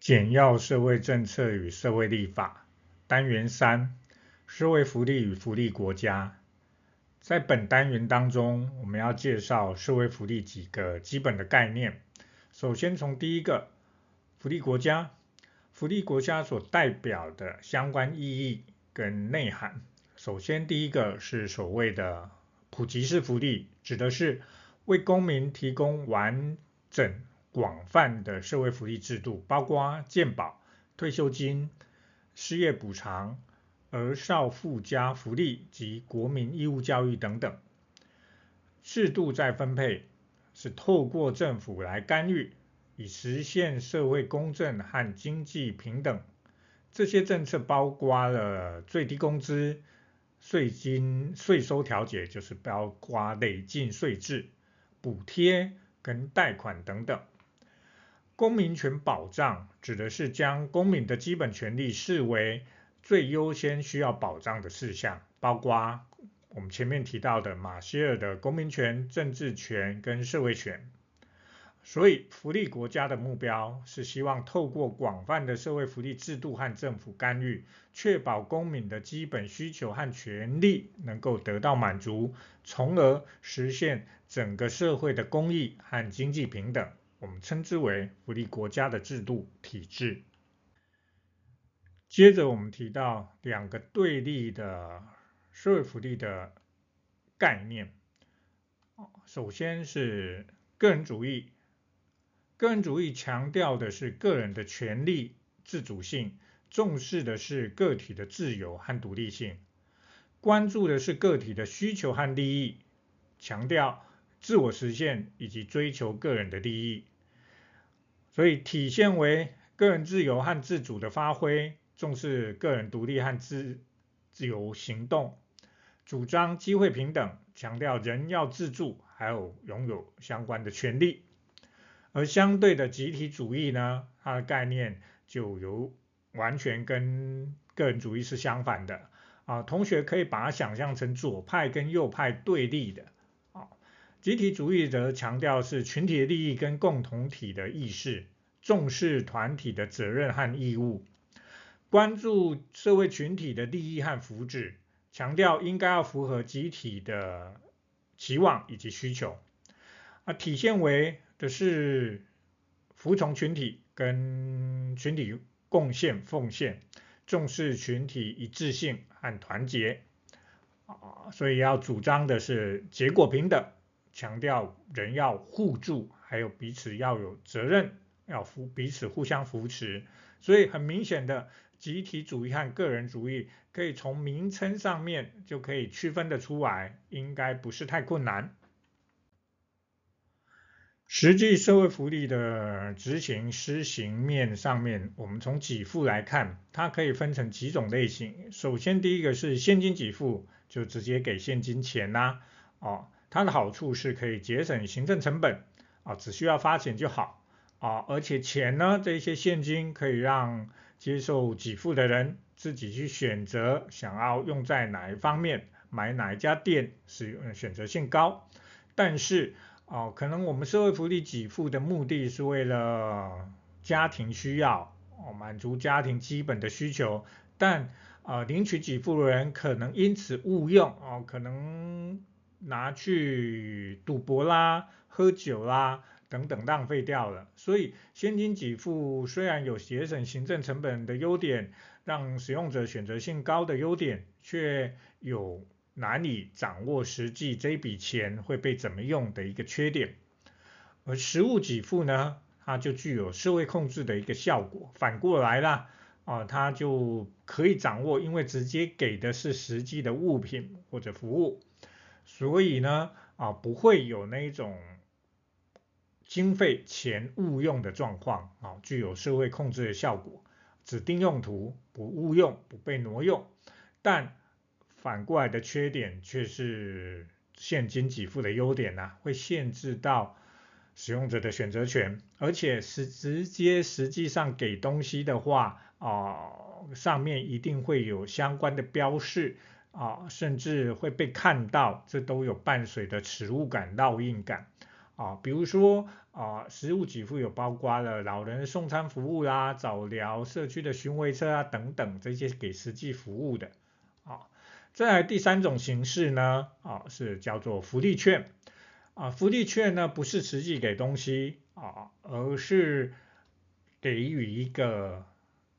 简要社会政策与社会立法单元三：社会福利与福利国家。在本单元当中，我们要介绍社会福利几个基本的概念。首先，从第一个福利国家，福利国家所代表的相关意义跟内涵。首先，第一个是所谓的普及式福利，指的是为公民提供完整。广泛的社会福利制度，包括健保、退休金、失业补偿、儿少附加福利及国民义务教育等等。制度再分配是透过政府来干预，以实现社会公正和经济平等。这些政策包括了最低工资、税金、税收调节，就是包括累进税制、补贴跟贷款等等。公民权保障指的是将公民的基本权利视为最优先需要保障的事项，包括我们前面提到的马歇尔的公民权、政治权跟社会权。所以，福利国家的目标是希望透过广泛的社会福利制度和政府干预，确保公民的基本需求和权利能够得到满足，从而实现整个社会的公益和经济平等。我们称之为福利国家的制度体制。接着我们提到两个对立的社会福利的概念。首先是个人主义，个人主义强调的是个人的权利自主性，重视的是个体的自由和独立性，关注的是个体的需求和利益，强调自我实现以及追求个人的利益。所以体现为个人自由和自主的发挥，重视个人独立和自自由行动，主张机会平等，强调人要自助，还有拥有相关的权利。而相对的集体主义呢，它的概念就有完全跟个人主义是相反的啊。同学可以把它想象成左派跟右派对立的。集体主义则强调是群体的利益跟共同体的意识，重视团体的责任和义务，关注社会群体的利益和福祉，强调应该要符合集体的期望以及需求。啊，体现为的是服从群体跟群体贡献奉献，重视群体一致性和团结。啊，所以要主张的是结果平等。强调人要互助，还有彼此要有责任，要扶彼此互相扶持。所以很明显的，集体主义和个人主义可以从名称上面就可以区分得出来，应该不是太困难。实际社会福利的执行施行面上面，我们从给付来看，它可以分成几种类型。首先，第一个是现金给付，就直接给现金钱呐、哦。它的好处是可以节省行政成本啊，只需要发钱就好啊，而且钱呢，这些现金可以让接受给付的人自己去选择想要用在哪一方面，买哪一家店，使用选择性高。但是啊，可能我们社会福利给付的目的是为了家庭需要哦，满足家庭基本的需求，但啊，领取给付的人可能因此误用哦，可能。拿去赌博啦、喝酒啦等等，浪费掉了。所以现金给付虽然有节省行政成本的优点，让使用者选择性高的优点，却有难以掌握实际这笔钱会被怎么用的一个缺点。而实物给付呢，它就具有社会控制的一个效果。反过来啦，啊，它就可以掌握，因为直接给的是实际的物品或者服务。所以呢，啊，不会有那种经费钱误用的状况，啊，具有社会控制的效果，指定用途不误用，不被挪用。但反过来的缺点却是现金给付的优点呢，会限制到使用者的选择权，而且是直接实际上给东西的话，啊，上面一定会有相关的标示。啊，甚至会被看到，这都有伴随的耻辱感、烙印感，啊，比如说啊，实物给付有包括了老人送餐服务啦、早疗、社区的巡回车啊等等这些给实际服务的啊。再来第三种形式呢，啊是叫做福利券啊，福利券呢不是实际给东西啊，而是给予一个。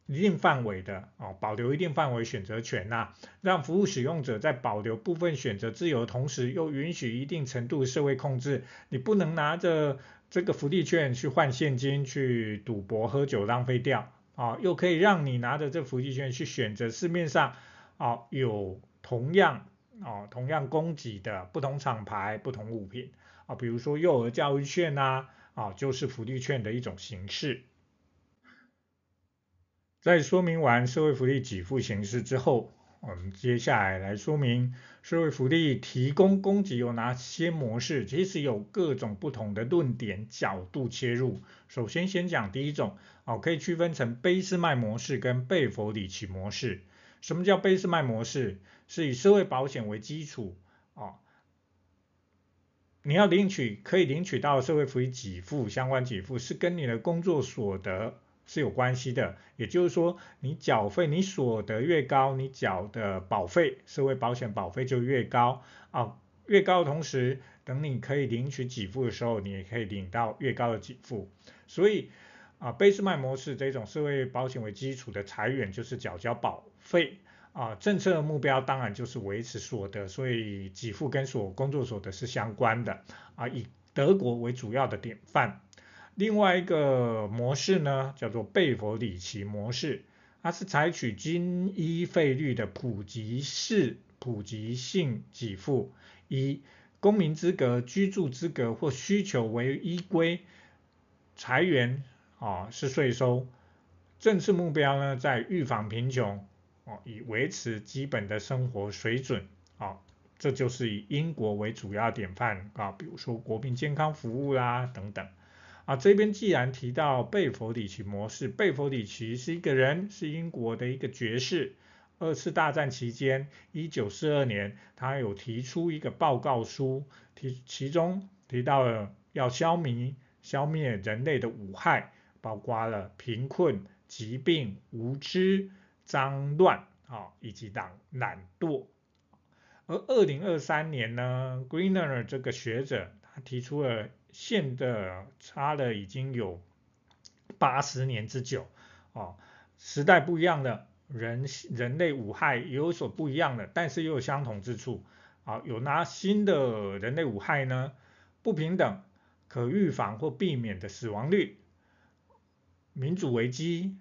一定范围的哦，保留一定范围选择权呐、让服务使用者在保留部分选择自由的同时，又允许一定程度的社会控制。你不能拿着这个福利券去换现金去赌博喝酒浪费掉啊，又可以让你拿着这福利券去选择市面上啊有同样啊同样供给的不同厂牌不同物品啊，比如说幼儿教育券呐啊，就是福利券的一种形式。在说明完社会福利给付形式之后，我们接下来来说明社会福利提供供给有哪些模式。其实有各种不同的论点角度切入。首先先讲第一种，哦，可以区分成贝斯麦模式跟贝弗里奇模式。什么叫贝斯麦模式？是以社会保险为基础，哦，你要领取可以领取到社会福利给付相关给付是跟你的工作所得。是有关系的，也就是说，你缴费，你所得越高，你缴的保费，社会保险保费就越高啊。越高的同时，等你可以领取给付的时候，你也可以领到越高的给付。所以啊，贝斯麦模式这种社会保险为基础的财源就是缴交保费啊。政策目标当然就是维持所得，所以给付跟所工作所得是相关的啊。以德国为主要的典范。另外一个模式呢，叫做贝弗里奇模式，它是采取均一费率的普及式普及性给付，以公民资格、居住资格或需求为依归，财源啊是税收，政策目标呢在预防贫穷，哦以维持基本的生活水准，啊这就是以英国为主要典范啊，比如说国民健康服务啦等等。啊，这边既然提到贝弗里奇模式，贝弗里奇是一个人，是英国的一个爵士。二次大战期间，一九四二年，他有提出一个报告书，提其中提到了要消弭消灭人类的五害，包括了贫困、疾病、无知、脏乱啊，以及懒懒惰。而二零二三年呢，Greener 这个学者他提出了。现的差了已经有八十年之久哦，时代不一样了，人人类五害也有所不一样的，但是又有相同之处啊。有哪新的人类五害呢？不平等、可预防或避免的死亡率、民主危机、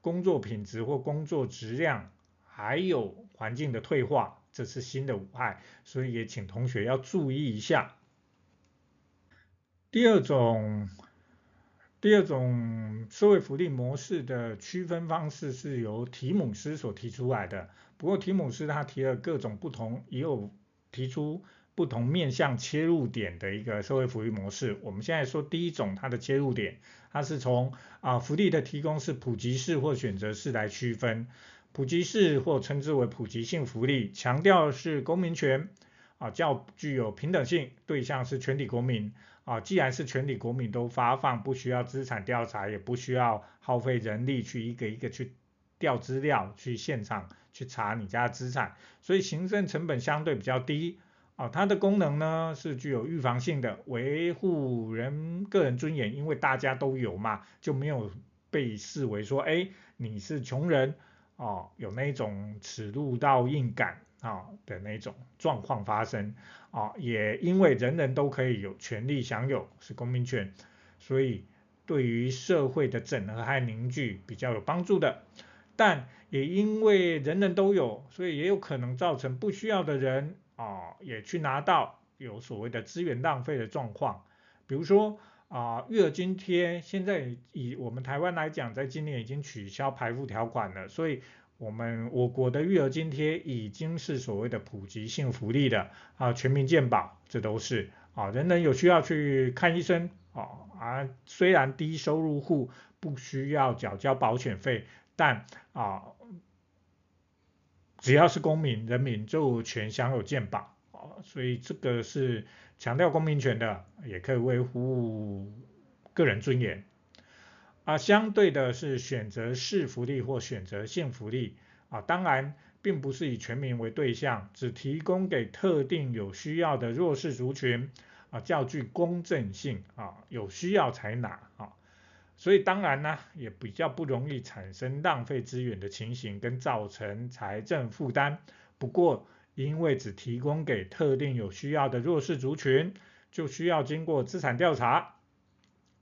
工作品质或工作质量，还有环境的退化，这是新的五害，所以也请同学要注意一下。第二种，第二种社会福利模式的区分方式是由提姆斯所提出来的。不过提姆斯他提了各种不同，也有提出不同面向切入点的一个社会福利模式。我们现在说第一种，它的切入点，它是从啊福利的提供是普及式或选择式来区分。普及式或称之为普及性福利，强调是公民权啊，较具有平等性，对象是全体国民。啊，既然是全体国民都发放，不需要资产调查，也不需要耗费人力去一个一个去调资料，去现场去查你家资产，所以行政成本相对比较低。啊，它的功能呢是具有预防性的，维护人个人尊严，因为大家都有嘛，就没有被视为说，哎，你是穷人，哦，有那种此路道硬感。啊的那种状况发生啊，也因为人人都可以有权利享有是公民权，所以对于社会的整合和凝聚比较有帮助的。但也因为人人都有，所以也有可能造成不需要的人啊也去拿到有所谓的资源浪费的状况。比如说啊，育儿津贴现在以我们台湾来讲，在今年已经取消排富条款了，所以。我们我国的育儿津贴已经是所谓的普及性福利的啊，全民健保，这都是啊，人人有需要去看医生啊，啊，虽然低收入户不需要缴交保险费，但啊，只要是公民人民就全享有健保啊，所以这个是强调公民权的，也可以维护个人尊严。啊，相对的是选择式福利或选择性福利啊，当然并不是以全民为对象，只提供给特定有需要的弱势族群啊，较具公正性啊，有需要才拿啊，所以当然呢，也比较不容易产生浪费资源的情形跟造成财政负担。不过因为只提供给特定有需要的弱势族群，就需要经过资产调查，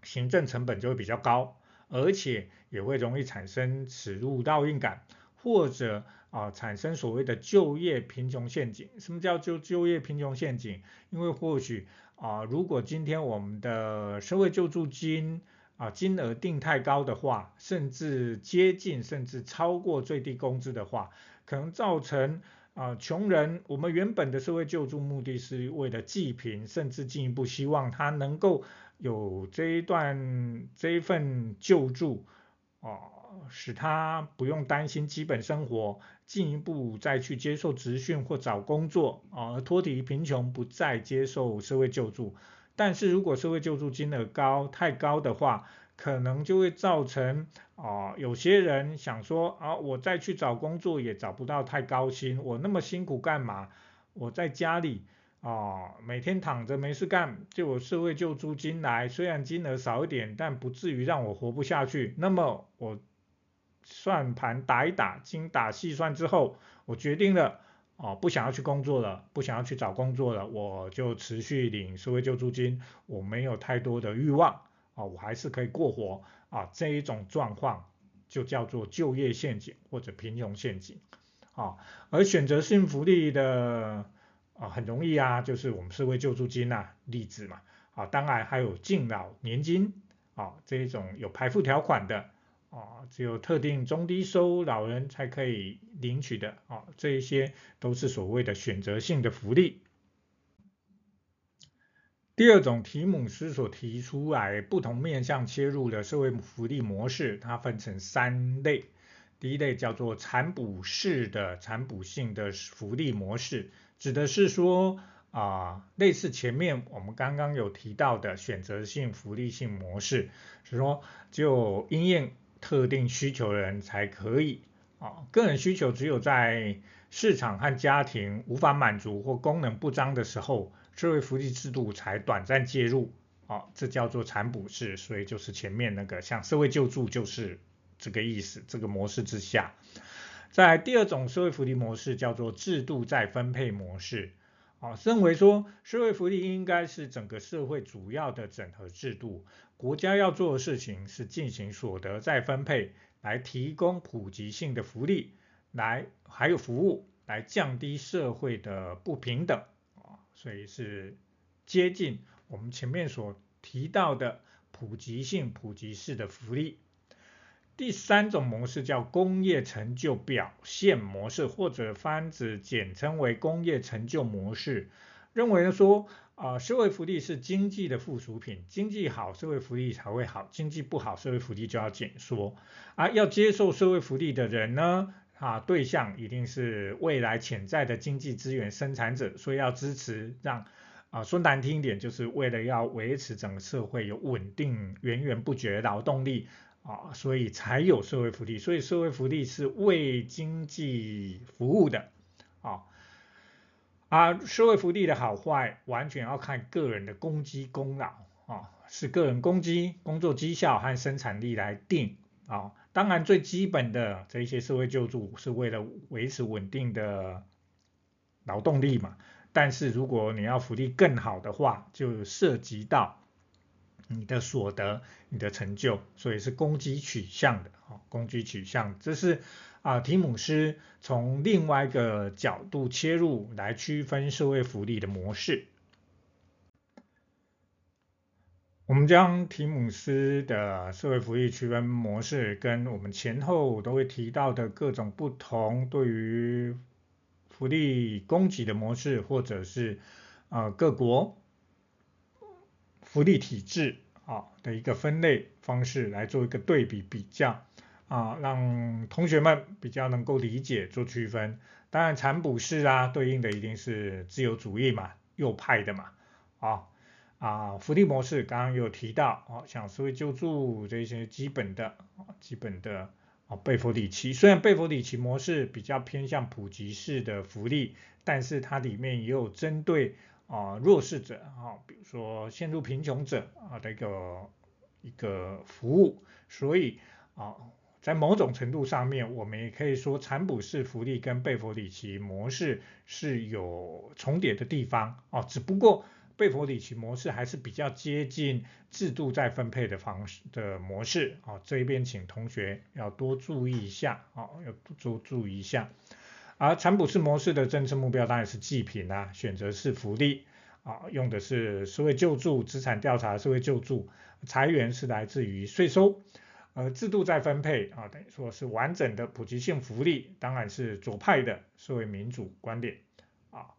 行政成本就会比较高。而且也会容易产生耻辱倒应感，或者啊产生所谓的就业贫穷陷阱。什么叫就就业贫穷陷阱？因为或许啊，如果今天我们的社会救助金啊金额定太高的话，甚至接近甚至超过最低工资的话，可能造成啊穷人。我们原本的社会救助目的是为了济贫，甚至进一步希望他能够。有这一段这一份救助，哦，使他不用担心基本生活，进一步再去接受职训或找工作，啊，脱离贫穷，不再接受社会救助。但是如果社会救助金额高太高的话，可能就会造成啊，有些人想说啊，我再去找工作也找不到太高薪，我那么辛苦干嘛？我在家里。哦，每天躺着没事干，就有社会救助金来，虽然金额少一点，但不至于让我活不下去。那么我算盘打一打，精打细算之后，我决定了，哦，不想要去工作了，不想要去找工作了，我就持续领社会救助金，我没有太多的欲望，啊，我还是可以过活，啊，这一种状况就叫做就业陷阱或者贫穷陷阱，啊，而选择性福利的。啊，很容易啊，就是我们社会救助金啊，例子嘛，啊，当然还有敬老年金，啊，这一种有排付条款的，啊，只有特定中低收老人才可以领取的，啊，这一些都是所谓的选择性的福利。第二种，提姆斯所提出来不同面向切入的社会福利模式，它分成三类，第一类叫做产补式的产补性的福利模式。指的是说啊、呃，类似前面我们刚刚有提到的选择性福利性模式，是说就因应特定需求的人才可以啊，个人需求只有在市场和家庭无法满足或功能不彰的时候，社会福利制度才短暂介入啊，这叫做产补式，所以就是前面那个像社会救助就是这个意思，这个模式之下。在第二种社会福利模式叫做制度再分配模式，啊，认为说社会福利应该是整个社会主要的整合制度，国家要做的事情是进行所得再分配，来提供普及性的福利，来还有服务，来降低社会的不平等，啊，所以是接近我们前面所提到的普及性、普及式的福利。第三种模式叫工业成就表现模式，或者泛指简称为工业成就模式，认为说啊、社会福利是经济的附属品，经济好，社会福利才会好，经济不好，社会福利就要减缩。啊，要接受社会福利的人呢，啊，对象一定是未来潜在的经济资源生产者，所以要支持让，啊，说难听一点，就是为了要维持整个社会有稳定、源源不绝的劳动力。啊，所以才有社会福利，所以社会福利是为经济服务的，啊，啊，社会福利的好坏完全要看个人的功绩功劳，啊，是个人功绩、工作绩效和生产力来定，啊，当然最基本的这一些社会救助是为了维持稳定的劳动力嘛，但是如果你要福利更好的话，就涉及到。你的所得、你的成就，所以是攻击取向的，啊，攻击取向，这是啊提姆斯从另外一个角度切入来区分社会福利的模式。我们将提姆斯的社会福利区分模式跟我们前后都会提到的各种不同对于福利供给的模式，或者是啊各国。福利体制啊的一个分类方式来做一个对比比较啊，让同学们比较能够理解做区分。当然产补式啊，对应的一定是自由主义嘛，右派的嘛啊啊，福利模式刚刚有提到啊，像社会救助这些基本的啊基本的啊贝弗里奇，虽然贝弗里奇模式比较偏向普及式的福利，但是它里面也有针对啊弱势者啊，比如说陷入贫穷者啊的一个一个服务，所以啊。在某种程度上面，我们也可以说，产补式福利跟贝弗里奇模式是有重叠的地方哦。只不过贝弗里奇模式还是比较接近制度再分配的方式的模式哦。这一边请同学要多注意一下哦，要多注意一下。而产补式模式的政策目标当然是济贫啊，选择是福利啊，用的是社会救助、资产调查、社会救助，财源是来自于税收。呃，制度再分配啊，等于说是完整的普及性福利，当然是左派的社会民主观点啊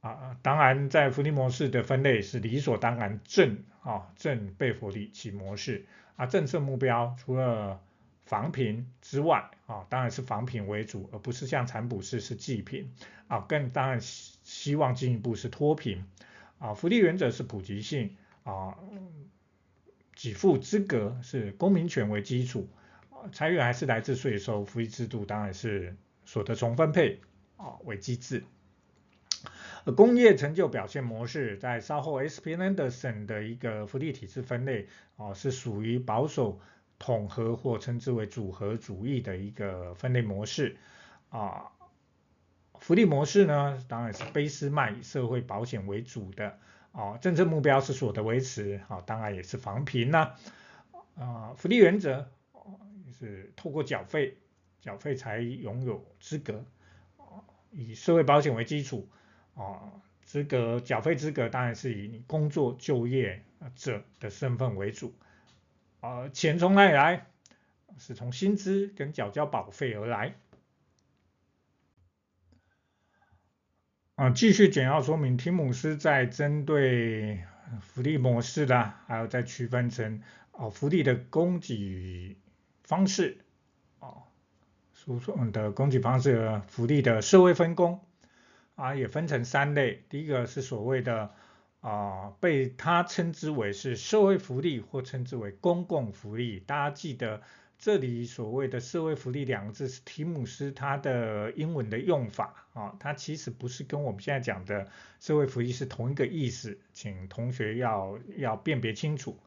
啊，当然在福利模式的分类是理所当然正啊正贝弗里奇模式啊，政策目标除了防贫之外啊，当然是防贫为主，而不是像产补式是济贫啊，更当然希望进一步是脱贫啊，福利原则是普及性啊。给付资格是公民权为基础，财源还是来自税收，福利制度当然是所得重分配啊为机制。工业成就表现模式在稍后 S.P. Anderson 的一个福利体制分类啊是属于保守统合或称之为组合主义的一个分类模式啊。福利模式呢，当然是卑斯麦以社会保险为主的。啊，政策目标是所得维持，啊，当然也是防贫呐。啊，福利原则是透过缴费，缴费才拥有资格。以社会保险为基础，啊，资格缴费资格当然是以你工作就业者的身份为主。啊，钱从哪里来？是从薪资跟缴交保费而来。啊，继续简要说明，提姆斯在针对福利模式的，还有再区分成哦福利的供给方式，哦输送的供给方式，福利的社会分工，啊也分成三类，第一个是所谓的啊被他称之为是社会福利或称之为公共福利，大家记得。这里所谓的社会福利两个字是提姆斯他的英文的用法啊，它其实不是跟我们现在讲的社会福利是同一个意思，请同学要要辨别清楚。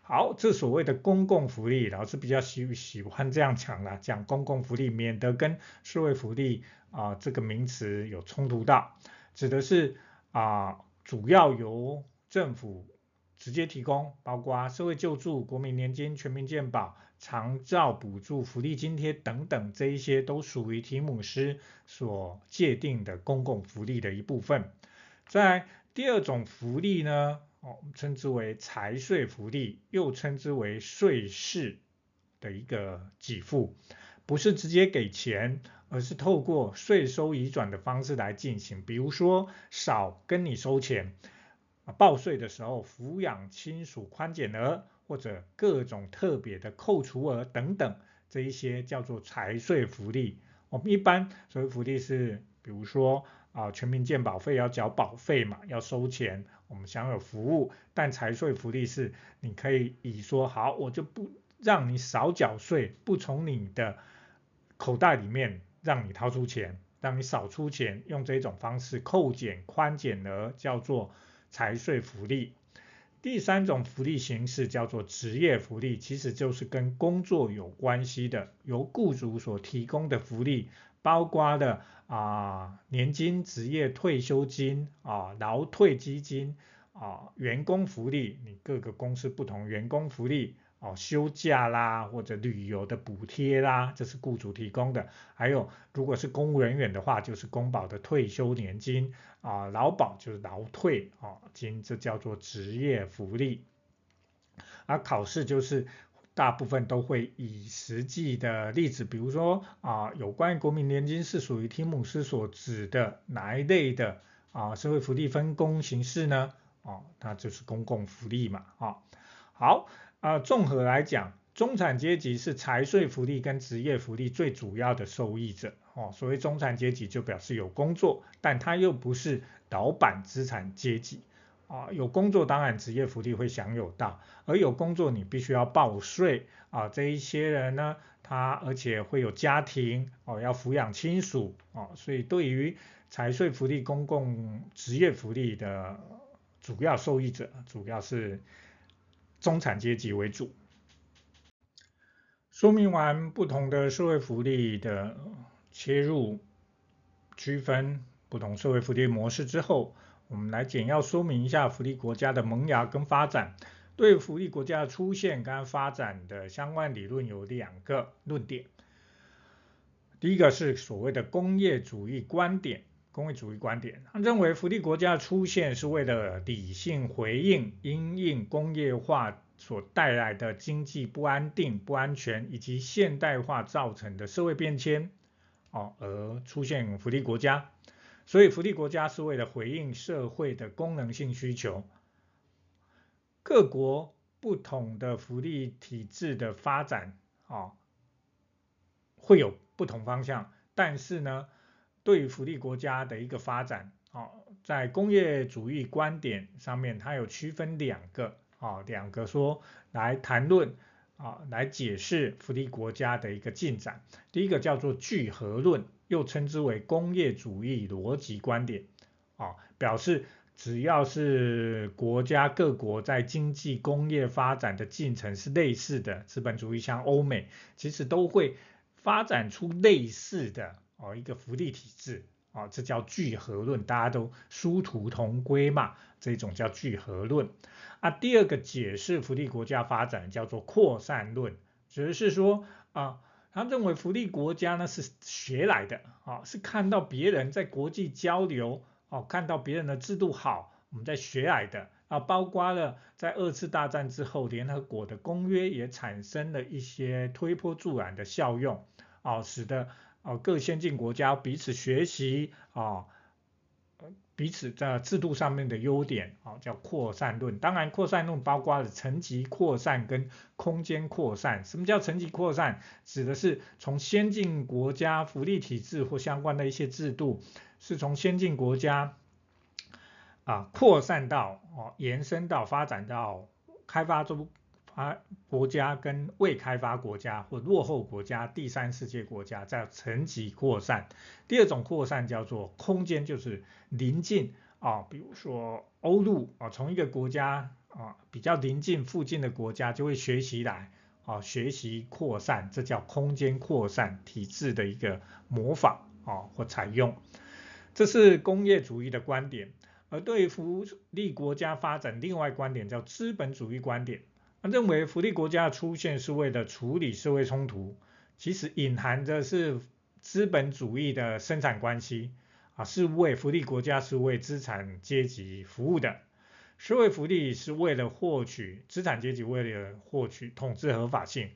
好，这所谓的公共福利，老师比较喜喜欢这样讲啦，讲公共福利，免得跟社会福利啊这个名词有冲突到，指的是啊主要由政府直接提供，包括社会救助、国民年金、全民健保。长照补助、福利津贴等等，这一些都属于提姆斯所界定的公共福利的一部分。在第二种福利呢，哦，称之为财税福利，又称之为税式的一个给付，不是直接给钱，而是透过税收移转的方式来进行。比如说，少跟你收钱，报税的时候抚养亲属宽减额。或者各种特别的扣除额等等，这一些叫做财税福利。我们一般所谓福利是，比如说啊，全民健保费要缴保费嘛，要收钱，我们享有服务。但财税福利是，你可以以说好，我就不让你少缴税，不从你的口袋里面让你掏出钱，让你少出钱，用这种方式扣减宽减额，叫做财税福利。第三种福利形式叫做职业福利，其实就是跟工作有关系的，由雇主所提供的福利，包括的啊年金、职业退休金啊、劳退基金啊、员工福利，你各个公司不同员工福利。哦，休假啦，或者旅游的补贴啦，这是雇主提供的。还有，如果是公务人员的话，就是公保的退休年金啊，劳保就是劳退啊金，这叫做职业福利。而考试就是大部分都会以实际的例子，比如说啊，有关于国民年金是属于提姆斯所指的哪一类的啊社会福利分工形式呢？哦，它就是公共福利嘛，啊，好。啊，综合来讲，中产阶级是财税福利跟职业福利最主要的受益者。哦，所谓中产阶级就表示有工作，但他又不是老板资产阶级。啊，有工作当然职业福利会享有到，而有工作你必须要报税啊，这一些人呢，他而且会有家庭哦，要抚养亲属哦，所以对于财税福利公共职业福利的主要受益者，主要是中产阶级为主。说明完不同的社会福利的切入区分不同社会福利模式之后，我们来简要说明一下福利国家的萌芽跟发展。对福利国家出现跟发展的相关理论有两个论点。第一个是所谓的工业主义观点，工业主义观点，他认为福利国家出现是为了理性回应因应工业化所带来的经济不安定、不安全以及现代化造成的社会变迁，哦，而出现福利国家。所以，福利国家是为了回应社会的功能性需求。各国不同的福利体制的发展啊，会有不同方向。但是呢，对于福利国家的一个发展啊，在工业主义观点上面，它有区分两个啊，两个说来谈论啊，来解释福利国家的一个进展。第一个叫做聚合论。又称之为工业主义逻辑观点，啊，表示只要是国家各国在经济工业发展的进程是类似的，资本主义像欧美，其实都会发展出类似的哦一个福利体制，啊，这叫聚合论，大家都殊途同归嘛，这种叫聚合论。啊，第二个解释福利国家发展叫做扩散论，只、就是说啊。他认为福利国家呢是学来的，啊，是看到别人在国际交流，哦，看到别人的制度好，我们在学来的，啊，包括了在二次大战之后，联合国的公约也产生了一些推波助澜的效用，啊，使得啊各先进国家彼此学习，啊。彼此在制度上面的优点啊，叫扩散论。当然，扩散论包括了层级扩散跟空间扩散。什么叫层级扩散？指的是从先进国家福利体制或相关的一些制度，是从先进国家啊扩散到哦，延伸到发展到开发中。啊，国家跟未开发国家或落后国家、第三世界国家在层级扩散。第二种扩散叫做空间，就是邻近啊，比如说欧陆啊，从一个国家啊比较邻近附近的国家就会学习来啊，学习扩散，这叫空间扩散体制的一个模仿啊或采用。这是工业主义的观点，而对福利国家发展另外观点叫资本主义观点。他认为福利国家出现是为了处理社会冲突，其实隐含的是资本主义的生产关系啊，是为福利国家是为资产阶级服务的，社会福利是为了获取资产阶级为了获取统治合法性。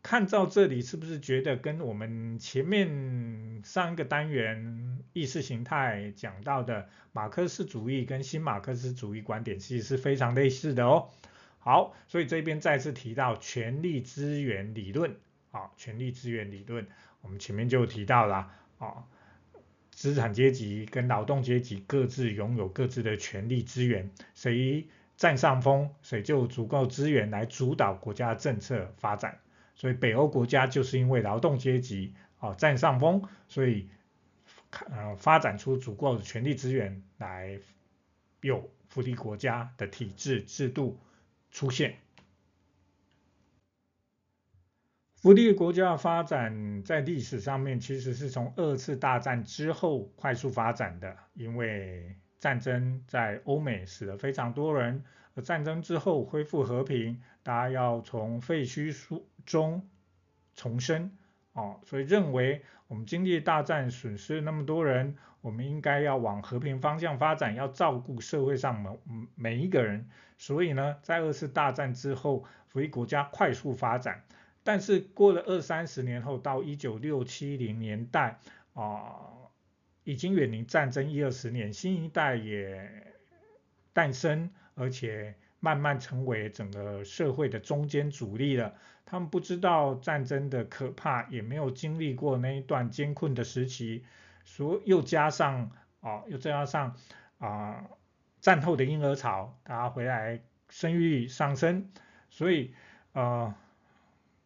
看到这里是不是觉得跟我们前面上一个单元意识形态讲到的马克思主义跟新马克思主义观点其实是非常类似的哦？好，所以这边再次提到权力资源理论，啊，权力资源理论，我们前面就提到了，啊，资产阶级跟劳动阶级各自拥有各自的权力资源，谁占上风，谁就足够资源来主导国家政策发展。所以北欧国家就是因为劳动阶级啊占上风，所以呃发展出足够的权力资源来有福利国家的体制制度。出现，福利国家发展在历史上面其实是从二次大战之后快速发展的，因为战争在欧美死了非常多人，而战争之后恢复和平，大家要从废墟中重生，哦，所以认为我们经历大战损失那么多人，我们应该要往和平方向发展，要照顾社会上每每一个人。所以呢，在二次大战之后，福利国家快速发展。但是过了二三十年后，到一九六七零年代啊、已经远离战争一二十年，新一代也诞生，而且慢慢成为整个社会的中坚主力了。他们不知道战争的可怕，也没有经历过那一段艰困的时期，所又加上啊、又加上啊。呃战后的婴儿潮，大家回来生育上升，所以呃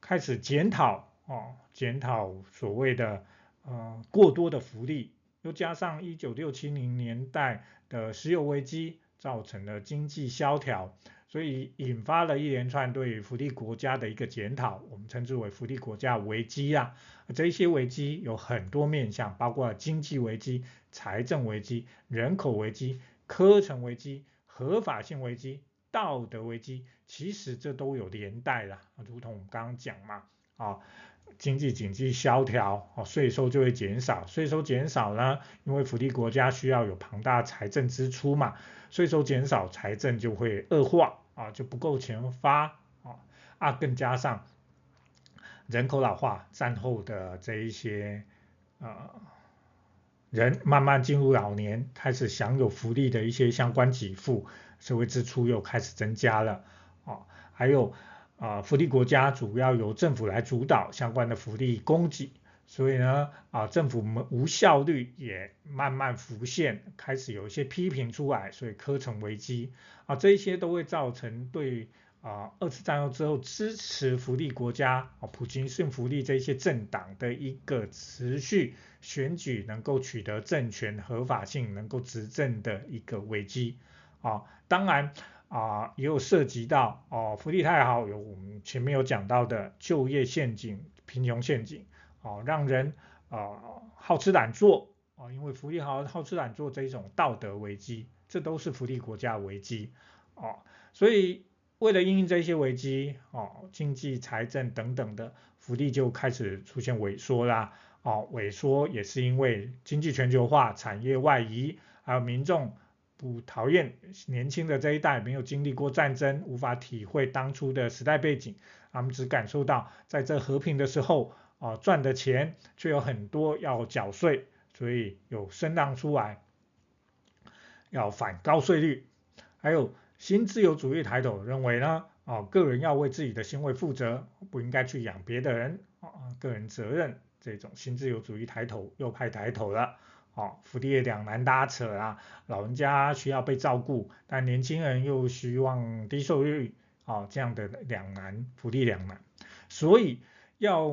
开始检讨哦，检讨所谓的呃过多的福利，又加上一九六七零年代的石油危机，造成了经济萧条。所以引发了一连串对于福利国家的一个检讨，我们称之为福利国家危机啊。这些危机有很多面向，包括经济危机、财政危机、人口危机、科成危机、合法性危机、道德危机，其实这都有连带的。如同我们刚刚讲嘛，啊，经济经济萧条，啊，税收就会减少，税收减少呢，因为福利国家需要有庞大财政支出嘛，税收减少，财政就会恶化。啊，就不够钱发啊啊，更加上人口老化，战后的这一些呃人慢慢进入老年，开始享有福利的一些相关给付，社会支出又开始增加了啊，还有啊，福利国家主要由政府来主导相关的福利供给。所以呢，啊，政府无效率也慢慢浮现，开始有一些批评出来，所以科成危机啊，这一些都会造成对啊二次战后之后支持福利国家啊普京逊福利这些政党的一个持续选举能够取得政权合法性，能够执政的一个危机啊，当然啊也有涉及到哦福利太好，有我们前面有讲到的就业陷阱、贫穷陷阱。哦，让人啊、好吃懒做啊、哦，因为福利好好吃懒做这一种道德危机，这都是福利国家危机哦。所以为了应应这些危机哦，经济财政等等的福利就开始出现萎缩啦。哦，萎缩也是因为经济全球化、产业外移，还有民众不讨厌年轻的这一代没有经历过战争，无法体会当初的时代背景，他们只感受到在这和平的时候。啊，赚的钱却有很多要缴税，所以有声浪出来，要反高税率。还有新自由主义抬头，认为呢，啊，个人要为自己的行为负责，不应该去养别的人，啊，个人责任这种新自由主义抬头，右派抬头了，哦，福利两难拉扯啊，老人家需要被照顾，但年轻人又希望低收入率，啊，这样的两难，福利两难，所以。要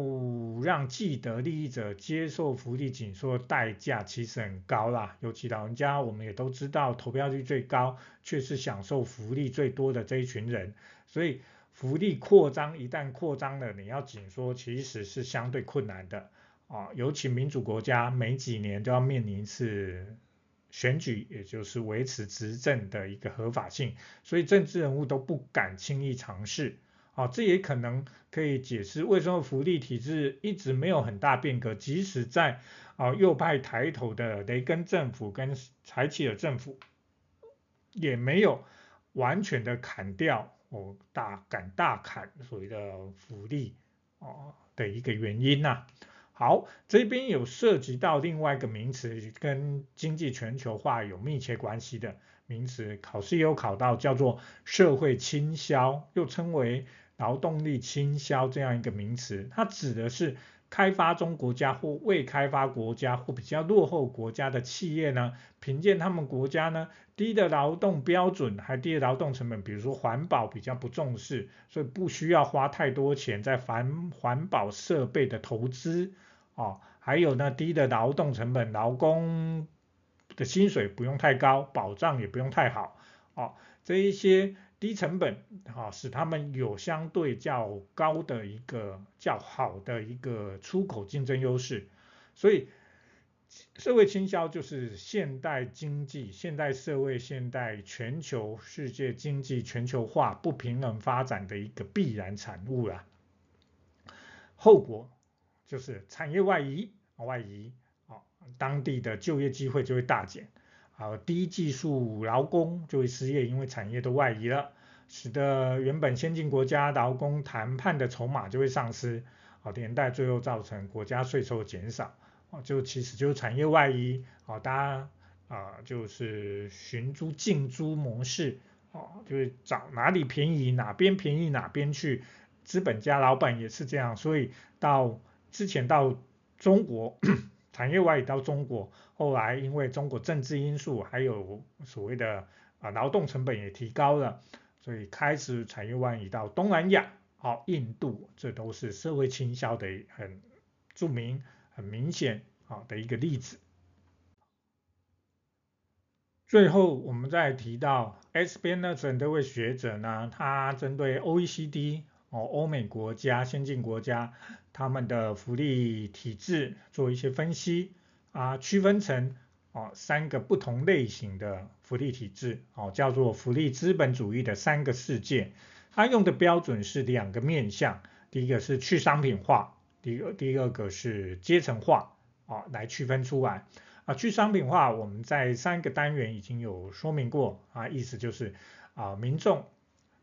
让既得利益者接受福利紧缩的代价其实很高啦，尤其老人家，我们也都知道投票率最高，却是享受福利最多的这一群人，所以福利扩张一旦扩张了，你要紧缩其实是相对困难的啊，尤其民主国家每几年都要面临一次选举，也就是维持执政的一个合法性，所以政治人物都不敢轻易尝试。啊，这也可能可以解释为什么福利体制一直没有很大变革，即使在啊右派抬头的雷根政府跟柴契尔政府，也没有完全的砍掉哦大敢大砍所谓的福利哦的一个原因呐、好，这边有涉及到另外一个名词，跟经济全球化有密切关系的名词，考试也有考到，叫做社会倾销，又称为。劳动力倾销这样一个名词，它指的是开发中国家或未开发国家或比较落后国家的企业呢，凭借他们国家呢低的劳动标准，还低的劳动成本，比如说环保比较不重视，所以不需要花太多钱在环环保设备的投资哦，还有呢低的劳动成本，劳工的薪水不用太高，保障也不用太好哦，这一些。低成本啊，使他们有相对较高的一个较好的一个出口竞争优势，所以社会倾销就是现代经济、现代社会、现代全球世界经济全球化不平衡发展的一个必然产物啦。后果就是产业外移，外移啊，当地的就业机会就会大减。啊，低技术劳工就会失业，因为产业都外移了，使得原本先进国家劳工谈判的筹码就会丧失，啊，连带最后造成国家税收减少，啊，就其实就是产业外移，啊，大家啊就是寻租竞租模式，啊，就是找哪里便宜哪边便宜哪边去，资本家老板也是这样，所以到之前到中国。产业外移到中国，后来因为中国政治因素，还有所谓的啊，劳动成本也提高了，所以开始产业外移到东南亚，好，印度，这都是社会倾销的很著名、很明显啊的一个例子。最后，我们再提到 S. b e n n e t 这位学者呢，他针对 OECD 哦，欧美国家、先进国家他们的福利体制做一些分析啊，区分成。哦，三个不同类型的福利体制，哦，叫做福利资本主义的三个世界。它用的标准是两个面向，第一个是去商品化，第二第二个是阶层化，哦，来区分出来。啊，去商品化我们在三个单元已经有说明过，啊，意思就是啊，民众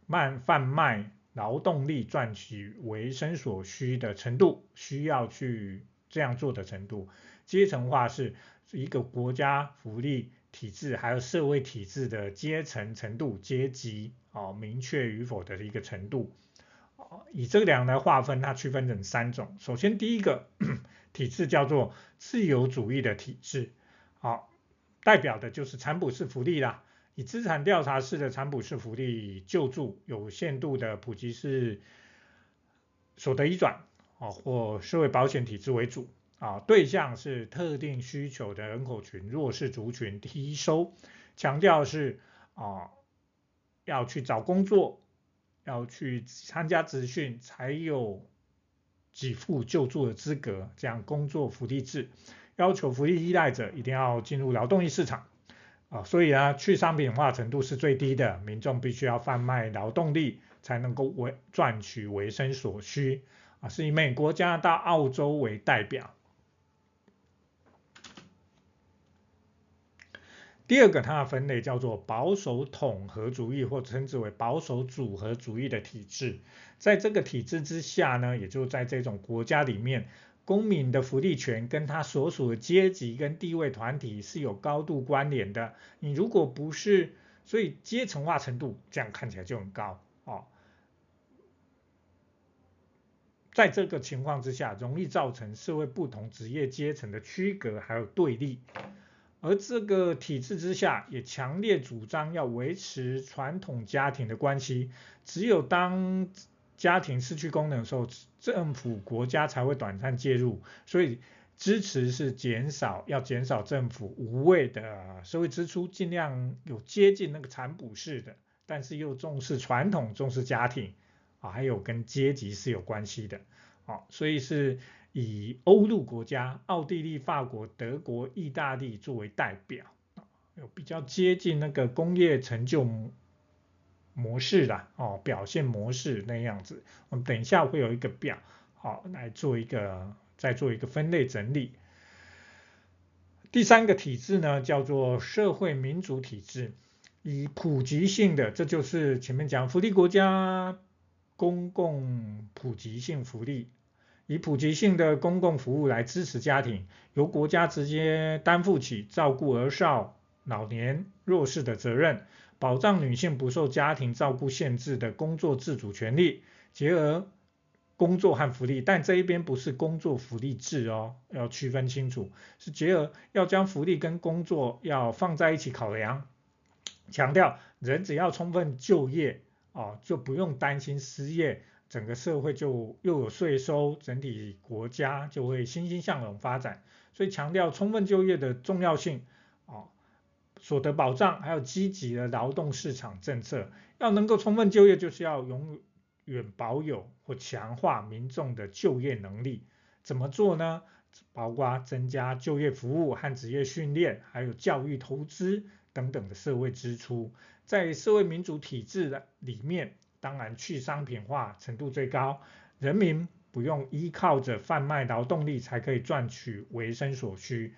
慢贩卖劳动力赚取维生所需的程度，需要去这样做的程度。阶层化是。一个国家福利体制还有社会体制的阶层程度阶级啊，明确与否的一个程度，以这两来划分，它区分成三种。首先第一个 体制叫做自由主义的体制，好，代表的就是产补式福利啦，以资产调查式的产补式福利救助、有限度的普及式所得移转啊或社会保险体制为主。啊，对象是特定需求的人口群、弱势族群、低收，强调是啊，要去找工作，要去参加职训才有给付救助的资格，这样工作福利制，要求福利依赖者一定要进入劳动力市场啊，所以呢，去商品化程度是最低的，民众必须要贩卖劳动力才能够为赚取维生所需啊，是以美国、加拿大、澳洲为代表。第二个，它的分类叫做保守统合主义，或称之为保守组合主义的体制。在这个体制之下呢，也就在这种国家里面，公民的福利权跟他所属的阶级跟地位团体是有高度关联的。你如果不是，所以阶层化程度这样看起来就很高哦。在这个情况之下，容易造成社会不同职业阶层的区隔还有对立。而这个体制之下，也强烈主张要维持传统家庭的关系。只有当家庭失去功能的时候，政府国家才会短暂介入。所以支持是减少，要减少政府无谓的社会支出，尽量有接近那个产补式的，但是又重视传统、重视家庭啊，还有跟阶级是有关系的。啊，所以是。以欧陆国家，奥地利、法国、德国、意大利作为代表，有比较接近那个工业成就模式啦，哦，表现模式那样子。我们等一下会有一个表，好，来做一个再做一个分类整理。第三个体制呢，叫做社会民主体制，以普及性的，这就是前面讲福利国家，公共普及性福利。以普及性的公共服务来支持家庭，由国家直接担负起照顾儿少、老年、弱势的责任，保障女性不受家庭照顾限制的工作自主权利，结合工作和福利。但这一边不是工作福利制哦，要区分清楚，是结合要将福利跟工作要放在一起考量，强调人只要充分就业哦，就不用担心失业。整个社会就又有税收，整体国家就会欣欣向荣发展，所以强调充分就业的重要性，所得保障还有积极的劳动市场政策，要能够充分就业，就是要永远保有或强化民众的就业能力。怎么做呢？包括增加就业服务和职业训练，还有教育投资等等的社会支出，在社会民主体制的里面。当然，去商品化程度最高，人民不用依靠着贩卖劳动力才可以赚取维生所需，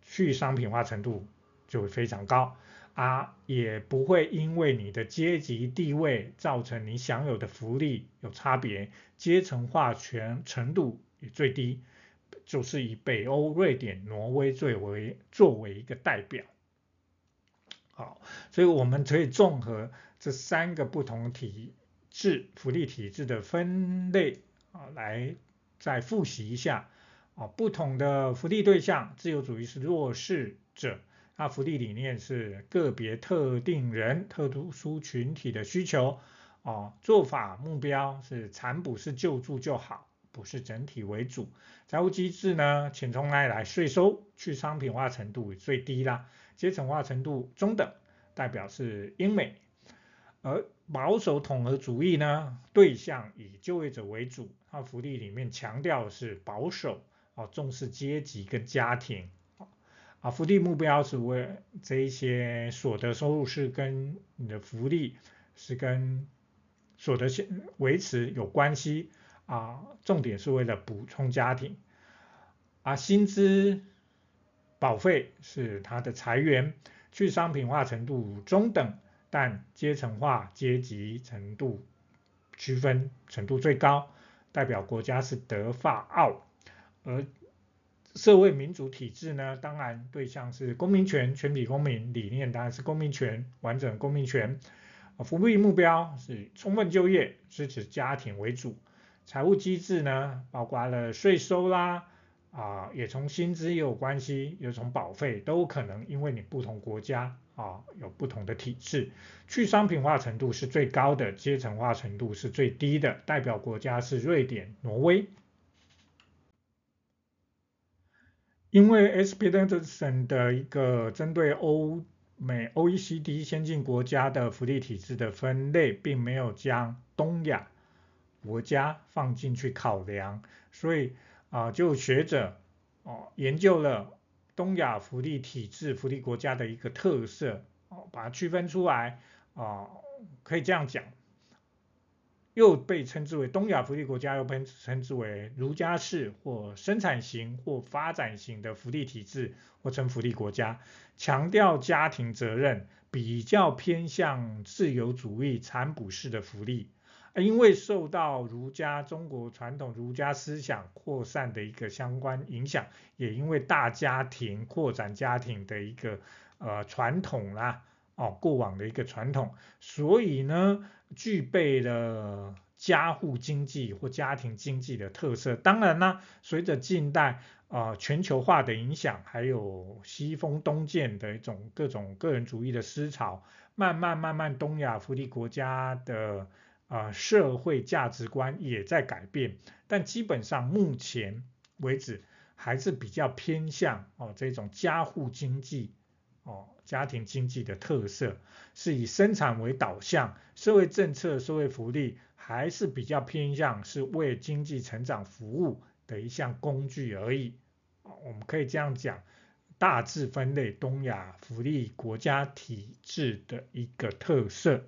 去商品化程度就会非常高啊，也不会因为你的阶级地位造成你享有的福利有差别，阶层化权程度也最低，就是以北欧瑞典、挪威最为作为一个代表。好，所以我们可以综合这三个不同体制福利体制的分类啊，来再复习一下啊，不同的福利对象，自由主义是弱势者，那福利理念是个别特定人、特殊群体的需求，哦，做法目标是残补式救助就好，不是整体为主。财务机制呢，钱从哪里来？税收，去商品化程度最低啦，阶层化程度中等，代表是英美。而保守统合主义呢，对象以就业者为主，它福利里面强调是保守，哦，重视阶级跟家庭。啊，福利目标是为这一些所得收入是跟你的福利是跟所得现维持有关系啊，重点是为了补充家庭啊，薪资保费是它的财源，去商品化程度中等，但阶层化阶级程度区分程度最高，代表国家是德法澳，而。社会民主体制呢，当然对象是公民权，全体公民理念当然是公民权，完整公民权。福利目标是充分就业，支持家庭为主。财务机制呢，包括了税收啦，啊，也从薪资也有关系，也从保费都可能，因为你不同国家啊有不同的体制。去商品化程度是最高的，阶层化程度是最低的，代表国家是瑞典、挪威。因为 S. Peterson 的一个针对欧美 OECD 先进国家的福利体制的分类，并没有将东亚国家放进去考量，所以啊，就学者哦研究了东亚福利体制、福利国家的一个特色哦，把它区分出来啊，可以这样讲。又被称之为东亚福利国家，又被称之为儒家式或生产型或发展型的福利体制，或称福利国家，强调家庭责任，比较偏向自由主义残补式的福利。因为受到儒家中国传统儒家思想扩散的一个相关影响，也因为大家庭扩展家庭的一个呃传统啦。哦，过往的一个传统，所以呢，具备了家户经济或家庭经济的特色。当然呢，随着近代啊、全球化的影响，还有西风东渐的一种各种个人主义的思潮，慢慢慢慢，东亚福利国家的啊、社会价值观也在改变。但基本上目前为止，还是比较偏向哦这种家户经济。哦，家庭经济的特色是以生产为导向，社会政策、社会福利还是比较偏向是为经济成长服务的一项工具而已。我们可以这样讲，大致分类东亚福利国家体制的一个特色。